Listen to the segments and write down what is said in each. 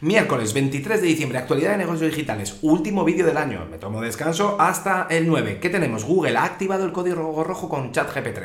Miércoles 23 de diciembre, actualidad de negocios digitales, último vídeo del año. Me tomo descanso hasta el 9. ¿Qué tenemos? Google ha activado el código rojo con ChatGPT.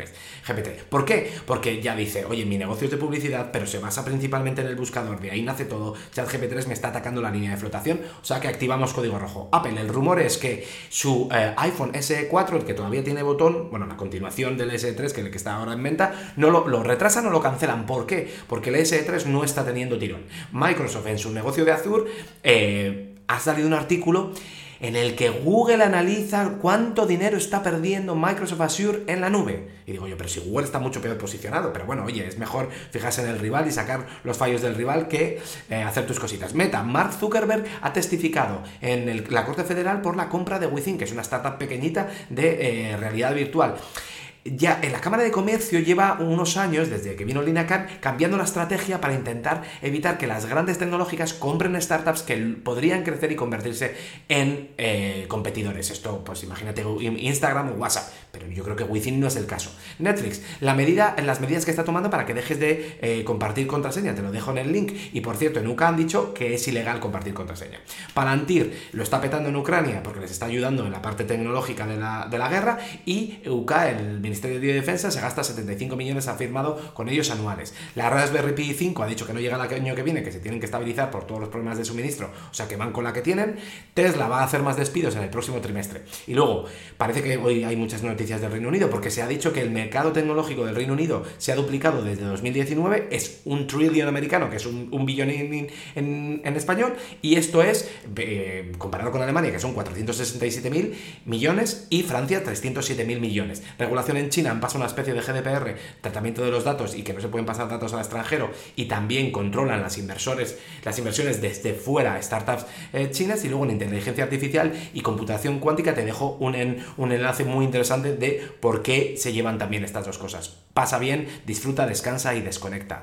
GPT. ¿Por qué? Porque ya dice, oye, mi negocio es de publicidad, pero se basa principalmente en el buscador, de ahí nace todo. ChatGPT me está atacando la línea de flotación, o sea que activamos código rojo. Apple, el rumor es que su eh, iPhone SE4, el que todavía tiene botón, bueno, la continuación del SE3, que es el que está ahora en venta, no lo, lo retrasan o lo cancelan. ¿Por qué? Porque el SE3 no está teniendo tirón. Microsoft en su negocio de Azure eh, ha salido un artículo en el que Google analiza cuánto dinero está perdiendo Microsoft Azure en la nube. Y digo yo, pero si Google está mucho peor posicionado, pero bueno, oye, es mejor fijarse en el rival y sacar los fallos del rival que eh, hacer tus cositas. Meta, Mark Zuckerberg ha testificado en la Corte Federal por la compra de Within, que es una startup pequeñita de eh, realidad virtual ya en la Cámara de Comercio lleva unos años, desde que vino Lina Khan, cambiando la estrategia para intentar evitar que las grandes tecnológicas compren startups que podrían crecer y convertirse en eh, competidores. Esto, pues imagínate Instagram o WhatsApp, pero yo creo que Within no es el caso. Netflix, la medida, las medidas que está tomando para que dejes de eh, compartir contraseña, te lo dejo en el link. Y por cierto, en UK han dicho que es ilegal compartir contraseña. Palantir lo está petando en Ucrania porque les está ayudando en la parte tecnológica de la, de la guerra y UK, el Ministerio de Defensa se gasta 75 millones, ha firmado con ellos anuales. La Raspberry Pi 5 ha dicho que no llega el año que viene, que se tienen que estabilizar por todos los problemas de suministro, o sea que van con la que tienen. Tesla va a hacer más despidos en el próximo trimestre. Y luego, parece que hoy hay muchas noticias del Reino Unido, porque se ha dicho que el mercado tecnológico del Reino Unido se ha duplicado desde 2019, es un trillion americano, que es un, billón en, español, y esto es, eh, comparado con Alemania, que son 467 mil millones, y Francia 307 mil millones. Regulación en China han pasado una especie de GDPR, tratamiento de los datos y que no se pueden pasar datos al extranjero y también controlan las inversores, las inversiones desde fuera, startups eh, chinas y luego en inteligencia artificial y computación cuántica te dejo un, un enlace muy interesante de por qué se llevan también estas dos cosas. Pasa bien, disfruta, descansa y desconecta.